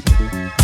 believe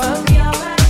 alfa.